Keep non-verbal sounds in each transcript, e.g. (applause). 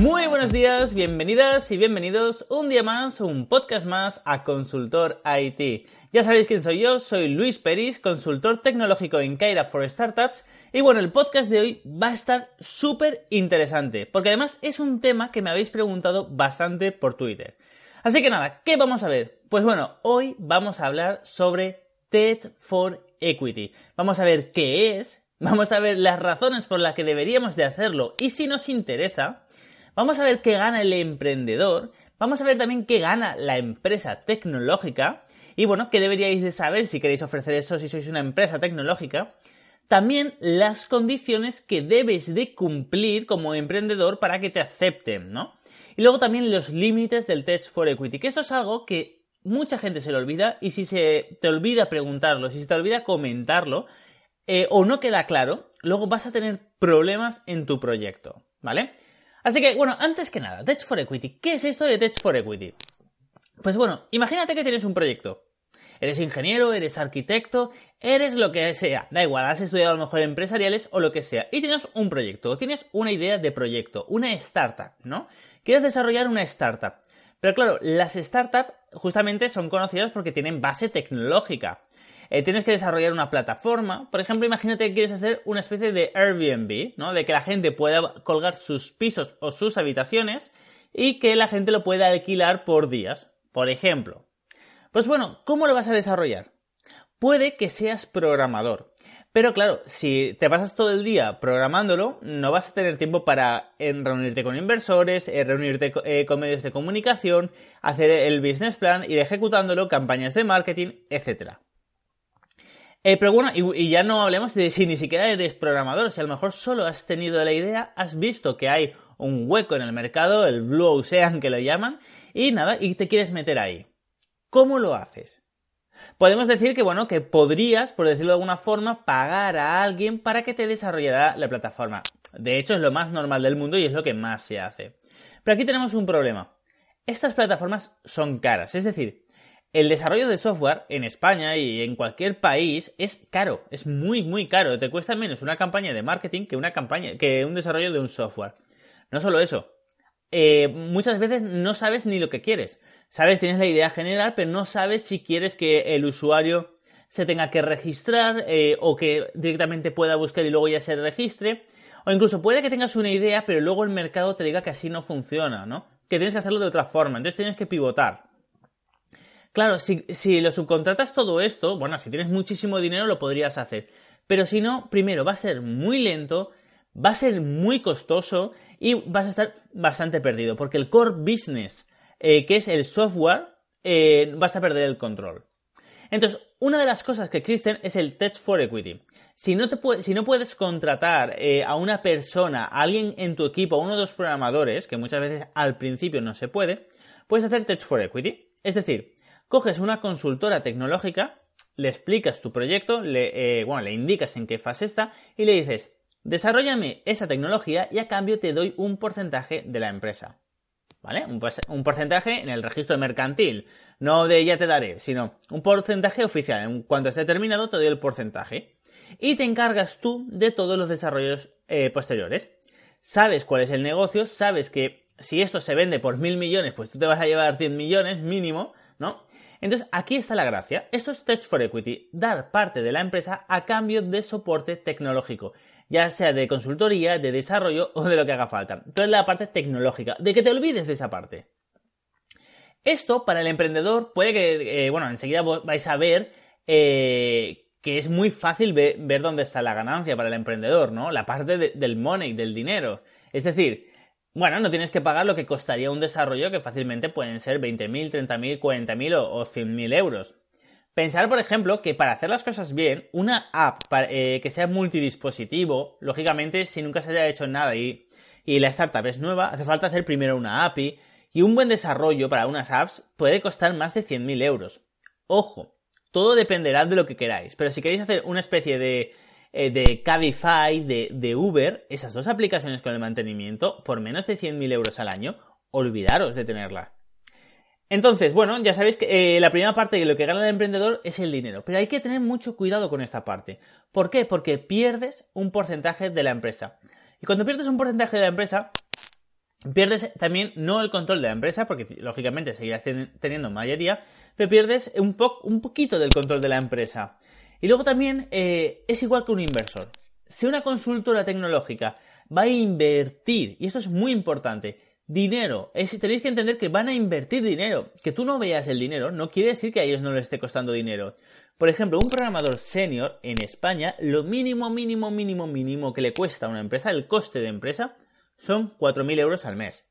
Muy buenos días, bienvenidas y bienvenidos un día más, un podcast más a Consultor IT. Ya sabéis quién soy yo, soy Luis Peris, consultor tecnológico en Kaira for Startups. Y bueno, el podcast de hoy va a estar súper interesante, porque además es un tema que me habéis preguntado bastante por Twitter. Así que nada, ¿qué vamos a ver? Pues bueno, hoy vamos a hablar sobre Tech for Equity. Vamos a ver qué es, vamos a ver las razones por las que deberíamos de hacerlo y si nos interesa, Vamos a ver qué gana el emprendedor, vamos a ver también qué gana la empresa tecnológica y bueno, qué deberíais de saber si queréis ofrecer eso si sois una empresa tecnológica. También las condiciones que debes de cumplir como emprendedor para que te acepten, ¿no? Y luego también los límites del Test for Equity, que esto es algo que mucha gente se le olvida y si se te olvida preguntarlo, si se te olvida comentarlo eh, o no queda claro, luego vas a tener problemas en tu proyecto, ¿vale? Así que, bueno, antes que nada, Tech for Equity. ¿Qué es esto de Tech for Equity? Pues bueno, imagínate que tienes un proyecto. Eres ingeniero, eres arquitecto, eres lo que sea. Da igual, has estudiado a lo mejor empresariales o lo que sea. Y tienes un proyecto, tienes una idea de proyecto, una startup, ¿no? Quieres desarrollar una startup. Pero claro, las startups justamente son conocidas porque tienen base tecnológica. Eh, tienes que desarrollar una plataforma. Por ejemplo, imagínate que quieres hacer una especie de Airbnb, ¿no? De que la gente pueda colgar sus pisos o sus habitaciones y que la gente lo pueda alquilar por días, por ejemplo. Pues bueno, ¿cómo lo vas a desarrollar? Puede que seas programador. Pero claro, si te pasas todo el día programándolo, no vas a tener tiempo para eh, reunirte con inversores, eh, reunirte con medios de comunicación, hacer el business plan, ir ejecutándolo, campañas de marketing, etc. Eh, pero bueno, y, ya no hablemos de si ni siquiera eres programador, si a lo mejor solo has tenido la idea, has visto que hay un hueco en el mercado, el Blue Ocean que lo llaman, y nada, y te quieres meter ahí. ¿Cómo lo haces? Podemos decir que, bueno, que podrías, por decirlo de alguna forma, pagar a alguien para que te desarrollara la plataforma. De hecho, es lo más normal del mundo y es lo que más se hace. Pero aquí tenemos un problema. Estas plataformas son caras, es decir, el desarrollo de software en España y en cualquier país es caro, es muy muy caro, te cuesta menos una campaña de marketing que una campaña que un desarrollo de un software. No solo eso, eh, muchas veces no sabes ni lo que quieres. Sabes, tienes la idea general, pero no sabes si quieres que el usuario se tenga que registrar eh, o que directamente pueda buscar y luego ya se registre. O incluso puede que tengas una idea, pero luego el mercado te diga que así no funciona, ¿no? Que tienes que hacerlo de otra forma. Entonces tienes que pivotar. Claro, si, si lo subcontratas todo esto, bueno, si tienes muchísimo dinero lo podrías hacer. Pero si no, primero va a ser muy lento, va a ser muy costoso y vas a estar bastante perdido. Porque el core business, eh, que es el software, eh, vas a perder el control. Entonces, una de las cosas que existen es el Tech for Equity. Si no, te si no puedes contratar eh, a una persona, a alguien en tu equipo, a uno de los programadores, que muchas veces al principio no se puede, puedes hacer Tech for Equity. Es decir, coges una consultora tecnológica, le explicas tu proyecto, le, eh, bueno, le indicas en qué fase está y le dices, desarrollame esa tecnología y a cambio te doy un porcentaje de la empresa. ¿Vale? Un, un, porcentaje en el registro mercantil, no de ya te daré, sino un porcentaje oficial. En cuanto esté terminado te doy el porcentaje. Y te encargas tú de todos los desarrollos eh, posteriores. Sabes cuál es el negocio, sabes que si esto se vende por mil millones, pues tú te vas a llevar 100 millones mínimo, ¿no? Entonces, aquí está la gracia. Esto es Tech for Equity, dar parte de la empresa a cambio de soporte tecnológico, ya sea de consultoría, de desarrollo o de lo que haga falta. Entonces, la parte tecnológica, de que te olvides de esa parte. Esto para el emprendedor puede que, eh, bueno, enseguida vais a ver eh, que es muy fácil ver, dónde está la ganancia para el emprendedor, ¿no? La parte del money, del dinero. Es decir, bueno, no tienes que pagar lo que costaría un desarrollo que fácilmente pueden ser 20.000, 30.000, 40.000 o, o 100.000 euros. Pensar, por ejemplo, que para hacer las cosas bien, una app eh, que sea multidispositivo, lógicamente, si nunca se haya hecho nada y, y la startup es nueva, hace falta hacer primero una API y un buen desarrollo para unas apps puede costar más de 100.000 euros. Ojo, todo dependerá de lo que queráis, pero si queréis hacer una especie de, eh, de Cabify, de, de, Uber, esas dos aplicaciones con el mantenimiento, por menos de 100.000 euros al año, olvidaros de tenerla. Entonces, bueno, ya sabéis que eh, la primera parte de lo que gana el emprendedor es el dinero, pero hay que tener mucho cuidado con esta parte. ¿Por qué? Porque pierdes un porcentaje de la empresa. Y cuando pierdes un porcentaje de la empresa, pierdes también no el control de la empresa, porque lógicamente seguirás teniendo mayoría, pero pierdes un, un poquito del control de la empresa. Y luego también eh, es igual que un inversor. Si una consultora tecnológica va a invertir, y esto es muy importante, dinero, es, tenéis que entender que van a invertir dinero. Que tú no veas el dinero no quiere decir que a ellos no les esté costando dinero. Por ejemplo, un programador senior en España, lo mínimo, mínimo, mínimo, mínimo que le cuesta a una empresa, el coste de empresa, son 4.000 euros al mes.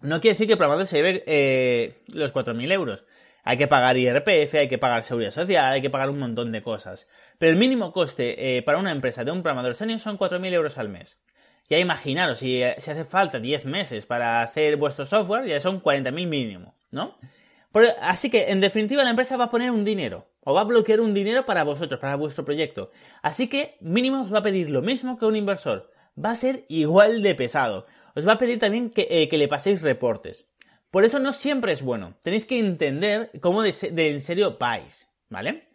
No quiere decir que el programador se lleve eh, los 4.000 euros. Hay que pagar IRPF, hay que pagar seguridad social, hay que pagar un montón de cosas. Pero el mínimo coste eh, para una empresa de un programador senior son 4.000 euros al mes. Ya imaginaros, si, eh, hace falta 10 meses para hacer vuestro software, ya son 40.000 mínimo, ¿no? así que, en definitiva, la empresa va a poner un dinero, o va a bloquear un dinero para vosotros, para vuestro proyecto. Así que, mínimo os va a pedir lo mismo que un inversor. Va a ser igual de pesado. Os va a pedir también que, eh, le paséis reportes. Por eso no siempre es bueno. Tenéis que entender cómo de, en serio vais, ¿vale?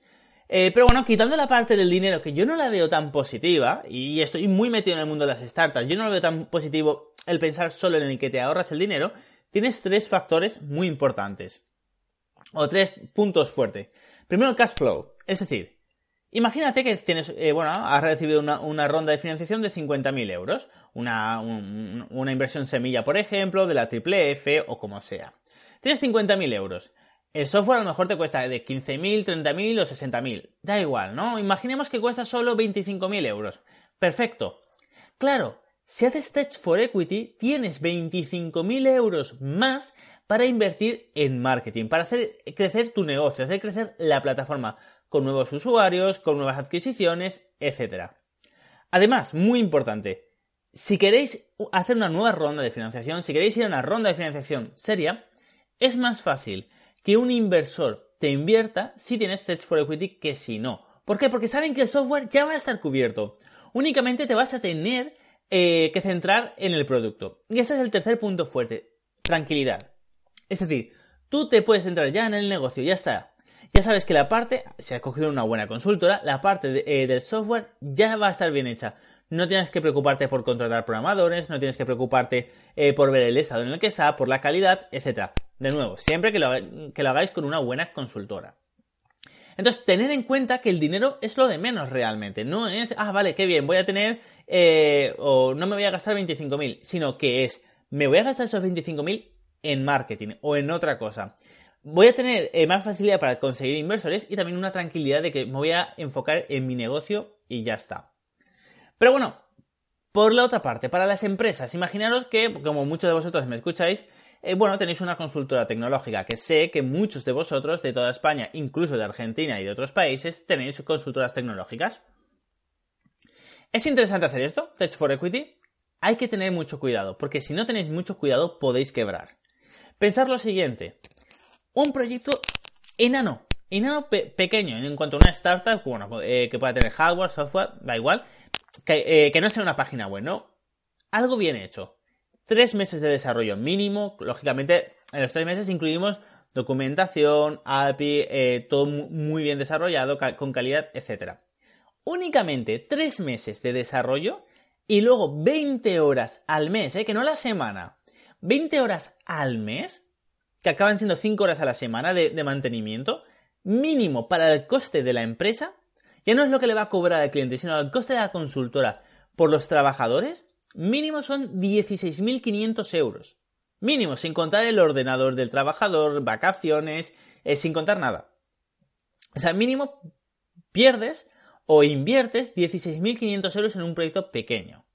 Eh, pero bueno, quitando la parte del dinero, que yo no la veo tan positiva, y estoy muy metido en el mundo de las startups, yo no lo veo tan positivo el pensar solo en el que te ahorras el dinero, tienes tres factores muy importantes o tres puntos fuertes. Primero el cash flow, es decir, imagínate que tienes, eh, bueno, has recibido una, ronda de financiación de 50.000 euros, una, una inversión semilla, por ejemplo, de la triple F o como sea. Tienes 50.000 euros. El software a lo mejor te cuesta de 15.000, 30.000 o 60.000. Da igual, ¿no? Imaginemos que cuesta solo 25.000 euros. Perfecto. Claro, si haces Tech for Equity, tienes 25.000 euros más para invertir en marketing, para hacer crecer tu negocio, hacer crecer la plataforma con nuevos usuarios, con nuevas adquisiciones, etc. Además, muy importante, si queréis hacer una nueva ronda de financiación, si queréis ir a una ronda de financiación seria, es más fácil que un inversor te invierta si tienes Tech for Equity que si no. ¿Por qué? Porque saben que el software ya va a estar cubierto. Únicamente te vas a tener eh, que centrar en el producto. Y ese es el tercer punto fuerte. Tranquilidad. Es decir, tú te puedes centrar ya en el negocio, ya está. Ya sabes que la parte, si has cogido una buena consultora, la parte eh, del software ya va a estar bien hecha. No tienes que preocuparte por contratar programadores, no tienes que preocuparte eh, por ver el estado en el que está, por la calidad, etc. De nuevo, siempre que lo, que lo hagáis con una buena consultora. Entonces, tener en cuenta que el dinero es lo de menos realmente. No es, ah, vale, qué bien, voy a tener, eh, o no me voy a gastar 25.000, sino que es, me voy a gastar esos 25.000 en marketing o en otra cosa. Voy a tener eh, más facilidad para conseguir inversores y también una tranquilidad de que me voy a enfocar en mi negocio y ya está. Pero bueno, por la otra parte, para las empresas, imaginaros que, como muchos de vosotros me escucháis, eh, bueno, tenéis una consultora tecnológica, que sé que muchos de vosotros de toda España, incluso de Argentina y de otros países, tenéis consultoras tecnológicas. ¿Es interesante hacer esto? Tech for Equity. Hay que tener mucho cuidado, porque si no tenéis mucho cuidado podéis quebrar. Pensar lo siguiente. Un proyecto enano, enano pequeño en cuanto a una startup, bueno, eh, que pueda tener hardware, software, da igual, eh, que, no sea una página web, ¿no? Algo bien hecho. Tres meses de desarrollo mínimo, lógicamente en los tres meses incluimos documentación, API, eh, todo muy bien desarrollado, con calidad, etc. Únicamente tres meses de desarrollo y luego 20 horas al mes, que no la semana. 20 horas al mes, que acaban siendo 5 horas a la semana de, mantenimiento, mínimo para el coste de la empresa, ya no es lo que le va a cobrar al cliente, sino el coste de la consultora por los trabajadores, mínimo son 16.500 euros. Mínimo, sin contar el ordenador del trabajador, vacaciones, eh, sin contar nada. O sea, mínimo pierdes o inviertes 16.500 euros en un proyecto pequeño.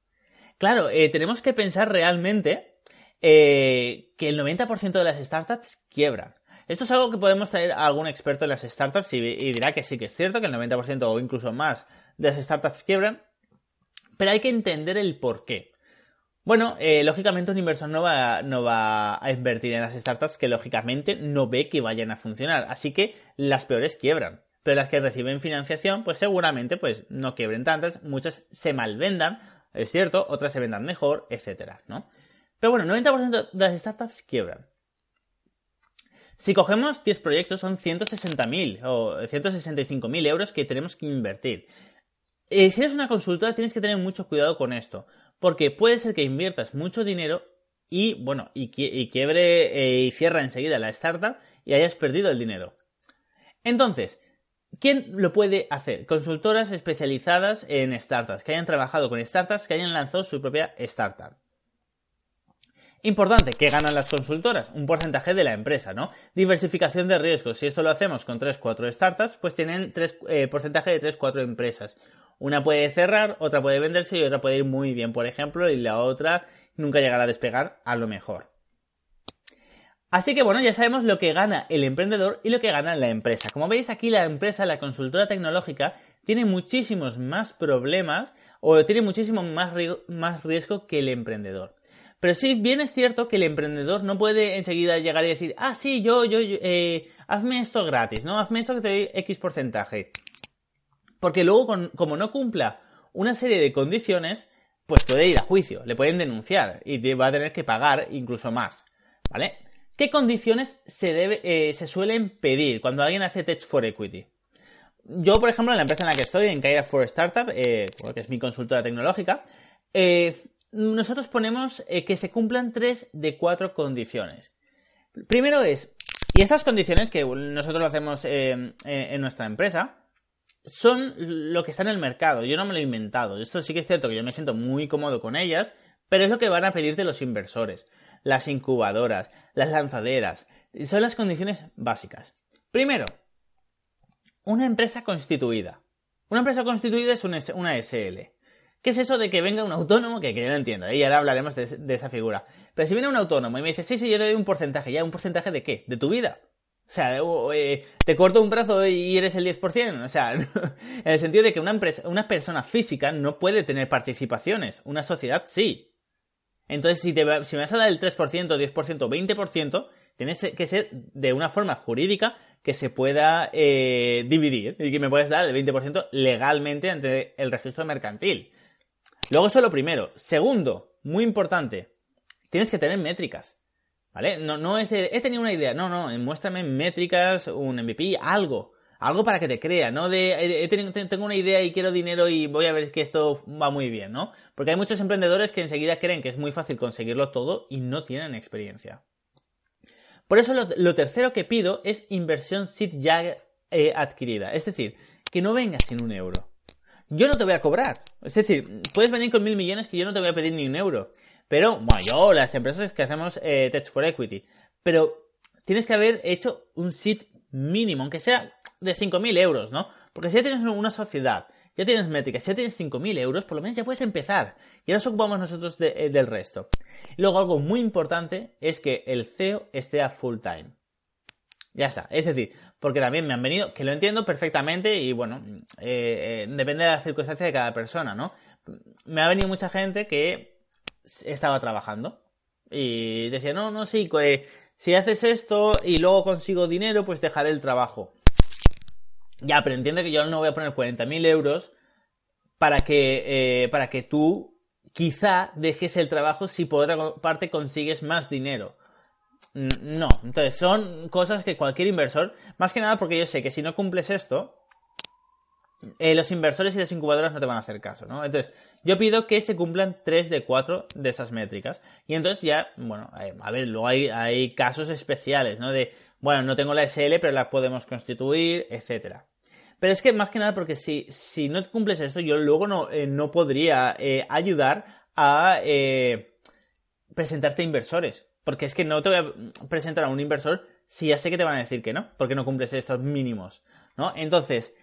Claro, eh, tenemos que pensar realmente eh, que el 90% de las startups quiebran. Esto es algo que podemos traer a algún experto en las startups y, dirá que sí que es cierto, que el 90% o incluso más de las startups quiebran, pero hay que entender el por qué. Bueno, eh, lógicamente un inversor no va, no va a invertir en las startups que lógicamente no ve que vayan a funcionar. Así que las peores quiebran. Pero las que reciben financiación, pues seguramente pues no quiebren tantas, muchas se malvendan, es cierto, otras se vendan mejor, etcétera, ¿no? Pero bueno, 90% de las startups quiebran. Si cogemos 10 proyectos son 160.000 o 165.000 euros que tenemos que invertir. Eh, si eres una consultora tienes que tener mucho cuidado con esto, porque puede ser que inviertas mucho dinero y, bueno, y, quiebre eh, y cierra enseguida la startup y hayas perdido el dinero. Entonces, ¿quién lo puede hacer? Consultoras especializadas en startups, que hayan trabajado con startups, que hayan lanzado su propia startup. Importante, ¿qué ganan las consultoras? Un porcentaje de la empresa, ¿no? Diversificación de riesgos. Si esto lo hacemos con 3-4 startups, pues tienen tres, eh, porcentaje de 3-4 empresas. Una puede cerrar, otra puede venderse y otra puede ir muy bien, por ejemplo, y la otra nunca llegará a despegar a lo mejor. Así que bueno, ya sabemos lo que gana el emprendedor y lo que gana la empresa. Como veis aquí, la empresa, la consultora tecnológica, tiene muchísimos más problemas o tiene muchísimo más riesgo que el emprendedor. Pero sí, bien es cierto que el emprendedor no puede enseguida llegar y decir, ah, sí, yo, yo, eh, hazme esto gratis, ¿no? Hazme esto que te doy X porcentaje. Porque luego, como no cumpla una serie de condiciones, pues puede ir a juicio, le pueden denunciar y va a tener que pagar incluso más, ¿vale? ¿Qué condiciones se, debe, eh, se suelen pedir cuando alguien hace Tech for Equity? Yo, por ejemplo, en la empresa en la que estoy, en Kaira for Startup, eh, que es mi consultora tecnológica, eh, nosotros ponemos eh, que se cumplan tres de cuatro condiciones. Primero es, y estas condiciones que nosotros lo hacemos eh, eh, en nuestra empresa, son lo que está en el mercado. Yo no me lo he inventado. Esto sí que es cierto que yo me siento muy cómodo con ellas, pero es lo que van a pedirte los inversores, las incubadoras, las lanzaderas. Son las condiciones básicas. Primero, una empresa constituida. Una empresa constituida es una SL. ¿Qué es eso de que venga un autónomo? Que, yo no entiendo, ¿eh? y ahora hablaremos de, esa figura. Pero si viene un autónomo y me dice, sí, sí, yo te doy un porcentaje, ¿ya un porcentaje de qué? ¿De tu vida? O sea, eh, te corto un brazo y eres el 10%. O sea, (laughs) en el sentido de que una, empresa, una persona física no puede tener participaciones. Una sociedad sí. Entonces, si, te, si me vas a dar el 3%, 10%, 20%, tienes que ser de una forma jurídica que se pueda eh, dividir y que me puedes dar el 20% legalmente ante el registro mercantil. Luego eso es lo primero. Segundo, muy importante, tienes que tener métricas. ¿Vale? No, no es de, he tenido una idea, no, no, muéstrame métricas, un MVP, algo. Algo para que te crea, no de tengo una idea y quiero dinero y voy a ver que esto va muy bien, ¿no? Porque hay muchos emprendedores que enseguida creen que es muy fácil conseguirlo todo y no tienen experiencia. Por eso lo, tercero que pido es inversión SID ya eh, adquirida. Es decir, que no venga sin un euro yo no te voy a cobrar. Es decir, puedes venir con mil millones que yo no te voy a pedir ni un euro. Pero, bueno, yo, las empresas que hacemos eh, Tech for Equity. Pero tienes que haber hecho un SIT mínimo, aunque sea de 5.000 euros, ¿no? Porque si ya tienes una sociedad, ya tienes métricas, ya tienes 5.000 euros, por lo menos ya puedes empezar. Y ahora nos ocupamos nosotros eh, del resto. Luego algo muy importante es que el CEO esté a full time. Ya está. Es decir, porque también me han venido, que lo entiendo perfectamente y bueno, eh, eh, depende de las circunstancias de cada persona, ¿no? Me ha venido mucha gente que estaba trabajando y decía, no, no, sí, si haces esto y luego consigo dinero, pues dejaré el trabajo. Ya, pero entiende que yo no voy a poner 40.000 euros para que, eh, para que tú quizá dejes el trabajo si por otra parte consigues más dinero. No, entonces son cosas que cualquier inversor, más que nada porque yo sé que si no cumples esto, eh, los inversores y las incubadoras no te van a hacer caso, ¿no? Entonces, yo pido que se cumplan 3 de 4 de esas métricas. Y entonces ya, bueno, eh, a ver, luego hay, hay casos especiales, ¿no? De, bueno, no tengo la SL, pero la podemos constituir, etcétera. Pero es que más que nada porque si, si no cumples esto, yo luego no, eh, no podría ayudar a presentarte inversores. Porque es que no te voy a presentar a un inversor si ya sé que te van a decir que no, porque no cumples estos mínimos, ¿no? Entonces,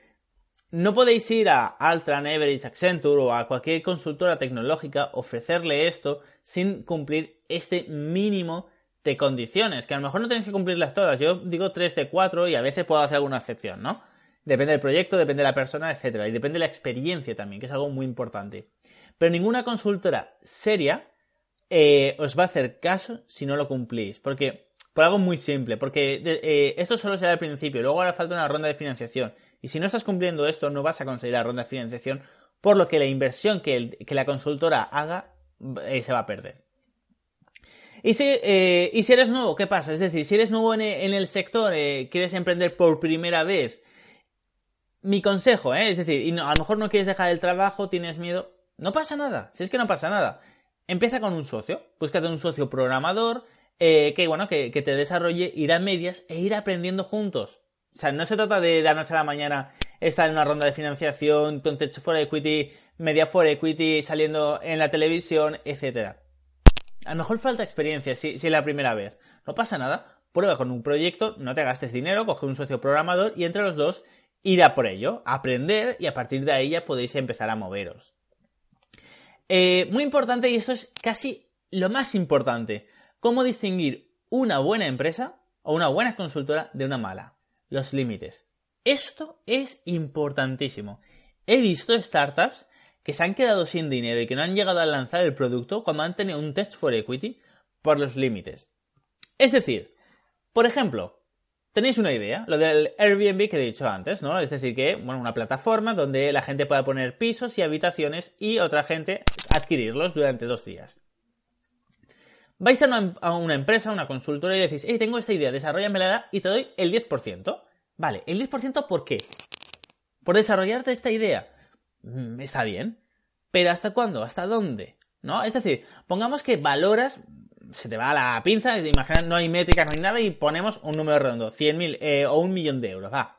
no podéis ir a Altran, Everest, Accenture o a cualquier consultora tecnológica, ofrecerle esto sin cumplir este mínimo de condiciones, que a lo mejor no tenéis que cumplirlas todas. Yo digo 3 de 4 y a veces puedo hacer alguna excepción, ¿no? Depende del proyecto, depende de la persona, etcétera, y depende de la experiencia también, que es algo muy importante. Pero ninguna consultora seria eh, os va a hacer caso si no lo cumplís. Porque, por algo muy simple, porque eh, esto solo será al principio, luego hará falta una ronda de financiación. Y si no estás cumpliendo esto, no vas a conseguir la ronda de financiación, por lo que la inversión que, la consultora haga eh, se va a perder. Y si, eres nuevo, ¿qué pasa? Es decir, si eres nuevo en, el sector, quieres emprender por primera vez, mi consejo, es decir, y a lo mejor no quieres dejar el trabajo, tienes miedo, no pasa nada, si es que no pasa nada. Empieza con un socio, búscate un socio programador eh, que, bueno, que, te desarrolle, ir a medias e ir aprendiendo juntos. O sea, no se trata de de la noche a la mañana estar en una ronda de financiación, con techo for equity, media for equity, saliendo en la televisión, etc. A lo mejor falta experiencia si, si es la primera vez. No pasa nada, prueba con un proyecto, no te gastes dinero, coge un socio programador y entre los dos ir a por ello, aprender y a partir de ahí ya podéis empezar a moveros. Eh, muy importante, y esto es casi lo más importante, cómo distinguir una buena empresa o una buena consultora de una mala. Los límites. Esto es importantísimo. He visto startups que se han quedado sin dinero y que no han llegado a lanzar el producto cuando han tenido un test for equity por los límites. Es decir, por ejemplo, Tenéis una idea, lo del Airbnb que he dicho antes, ¿no? Es decir, que, bueno, una plataforma donde la gente pueda poner pisos y habitaciones y otra gente adquirirlos durante dos días. Vais a una, empresa, a una consultora y decís, hey, tengo esta idea, desarrollamela y te doy el 10%. Vale, ¿el 10% por qué? Por desarrollarte esta idea. Mm, está bien. Pero ¿hasta cuándo? ¿Hasta dónde? ¿No? Es decir, pongamos que valoras se te va la pinza, imagina, no hay métricas, no nada y ponemos un número redondo, 100.000 eh, o un millón de euros, va.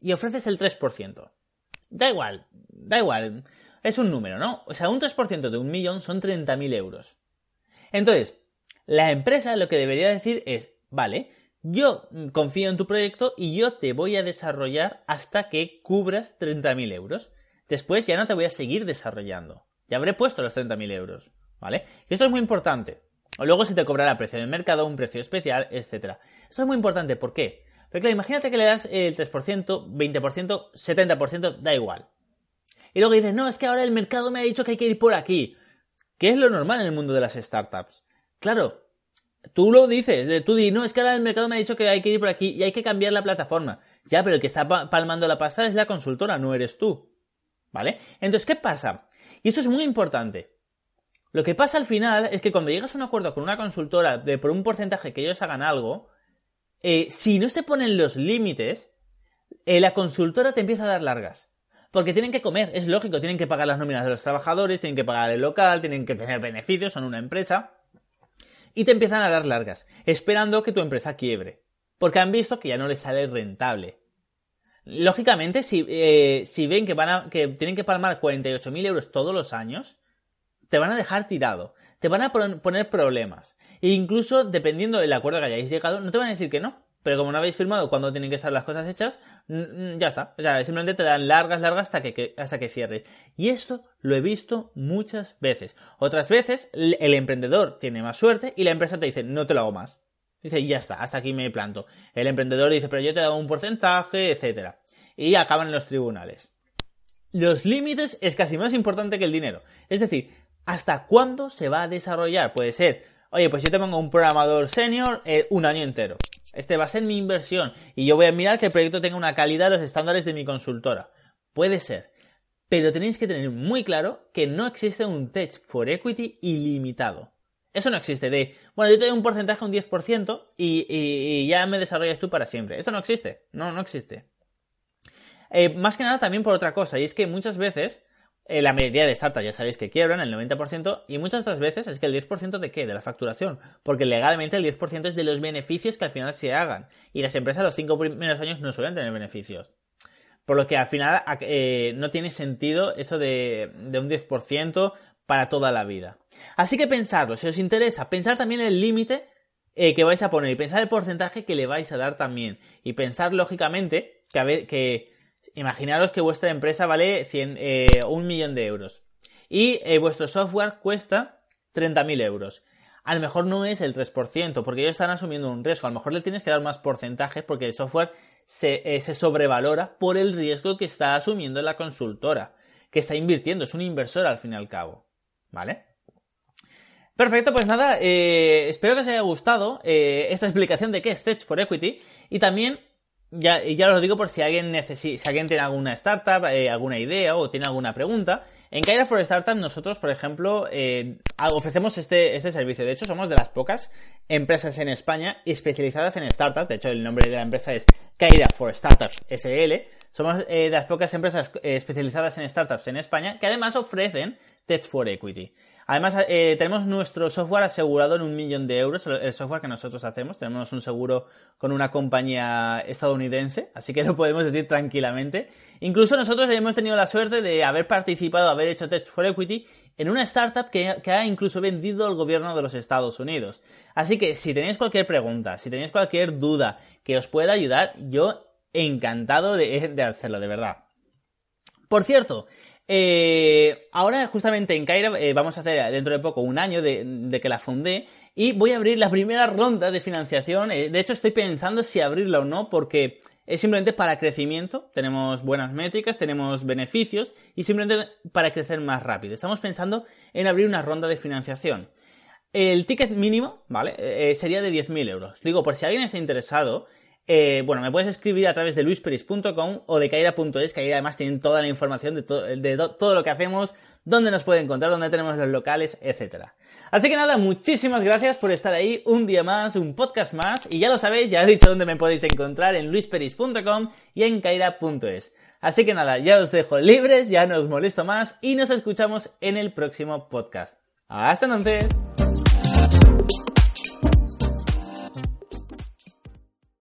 Y ofreces el 3%. Da igual, da igual. Es un número, ¿no? O sea, un 3% de un millón son 30.000 euros. Entonces, la empresa lo que debería decir es, vale, yo confío en tu proyecto y yo te voy a desarrollar hasta que cubras 30.000 euros. Después ya no te voy a seguir desarrollando. Ya habré puesto los 30.000 euros. ¿Vale? Y esto es muy importante. Luego se te cobrará precio de mercado, un precio especial, etc. Esto es muy importante, ¿por qué? Porque claro, imagínate que le das el 3%, 20%, 70%, da igual. Y luego dices, no, es que ahora el mercado me ha dicho que hay que ir por aquí. ¿Qué es lo normal en el mundo de las startups? Claro, tú lo dices, tú dices, no, es que ahora el mercado me ha dicho que hay que ir por aquí y hay que cambiar la plataforma. Ya, pero el que está palmando la pasta es la consultora, no eres tú. ¿Vale? Entonces, ¿qué pasa? Y esto es muy importante. Lo que pasa al final es que cuando llegas a un acuerdo con una consultora de por un porcentaje que ellos hagan algo, eh, si no se ponen los límites, eh, la consultora te empieza a dar largas. Porque tienen que comer, es lógico, tienen que pagar las nóminas de los trabajadores, tienen que pagar el local, tienen que tener beneficios, son una empresa. Y te empiezan a dar largas, esperando que tu empresa quiebre. Porque han visto que ya no les sale rentable. Lógicamente, si, eh, si ven que, van a, que tienen que palmar 48.000 euros todos los años, te van a dejar tirado, te van a poner problemas. E incluso, dependiendo del acuerdo que hayáis llegado, no te van a decir que no. Pero como no habéis firmado cuando tienen que estar las cosas hechas, ya está. O sea, simplemente te dan largas, largas hasta que, hasta que cierres. Y esto lo he visto muchas veces. Otras veces, el emprendedor tiene más suerte y la empresa te dice, no te lo hago más. Dice, ya está, hasta aquí me planto. El emprendedor dice, pero yo te he dado un porcentaje, etcétera. Y acaban en los tribunales. Los límites es casi más importante que el dinero. Es decir, ¿Hasta cuándo se va a desarrollar? Puede ser, oye, pues yo te pongo un programador senior eh, un año entero. Este va a ser mi inversión y yo voy a mirar que el proyecto tenga una calidad a los estándares de mi consultora. Puede ser. Pero tenéis que tener muy claro que no existe un tech for equity ilimitado. Eso no existe de, bueno, yo te doy un porcentaje, un 10% y, y, ya me desarrollas tú para siempre. Esto no existe. No, no existe. Eh, más que nada también por otra cosa, y es que muchas veces eh, la mayoría de startups ya sabéis que quiebran, el 90%, y muchas otras veces es que el 10% de qué? De la facturación. Porque legalmente el 10% es de los beneficios que al final se hagan. Y las empresas los 5 primeros años no suelen tener beneficios. Por lo que al final eh, no tiene sentido eso de, un 10% para toda la vida. Así que pensarlo, si os interesa, pensar también el límite eh, que vais a poner y pensar el porcentaje que le vais a dar también. Y pensar lógicamente que, a ver, que Imaginaros que vuestra empresa vale 100, eh, un millón de euros y eh, vuestro software cuesta 30.000 euros. A lo mejor no es el 3%, porque ellos están asumiendo un riesgo. A lo mejor le tienes que dar más porcentaje porque el software se, eh, se sobrevalora por el riesgo que está asumiendo la consultora, que está invirtiendo, es un inversor al fin y al cabo. ¿Vale? Perfecto, pues nada, espero que os haya gustado esta explicación de qué es Tech for Equity y también ya, ya os lo digo por si alguien necesita, si alguien tiene alguna startup, eh, alguna idea o tiene alguna pregunta. En Kaira for Startup nosotros, por ejemplo, eh, ofrecemos este, este servicio. De hecho, somos de las pocas empresas en España especializadas en startups. De hecho, el nombre de la empresa es Kaira for Startups SL. Somos eh, de las pocas empresas especializadas en startups en España que además ofrecen Tech for Equity. Además, eh, tenemos nuestro software asegurado en un millón de euros, el software que nosotros hacemos. Tenemos un seguro con una compañía estadounidense, así que (laughs) lo podemos decir tranquilamente. Incluso nosotros hemos tenido la suerte de haber participado, haber hecho Tech for Equity en una startup que, ha incluso vendido al gobierno de los Estados Unidos. Así que si tenéis cualquier pregunta, si tenéis cualquier duda que os pueda ayudar, yo encantado de hacerlo, de verdad. Por cierto, eh, ahora justamente en Kaira eh, vamos a hacer dentro de poco un año de, de, que la fundé y voy a abrir la primera ronda de financiación. Eh, de hecho estoy pensando si abrirla o no porque es simplemente para crecimiento. Tenemos buenas métricas, tenemos beneficios y simplemente para crecer más rápido. Estamos pensando en abrir una ronda de financiación. El ticket mínimo, ¿vale? Eh, sería de 10.000 euros. Digo, por si alguien está interesado, eh, bueno, me puedes escribir a través de luisperis.com o de caira.es, que ahí además tienen toda la información de, to de todo lo que hacemos, dónde nos pueden encontrar, dónde tenemos los locales, etc. Así que nada, muchísimas gracias por estar ahí un día más, un podcast más, y ya lo sabéis, ya he dicho dónde me podéis encontrar en luisperis.com y en caira.es. Así que nada, ya os dejo libres, ya no os molesto más y nos escuchamos en el próximo podcast. Hasta entonces.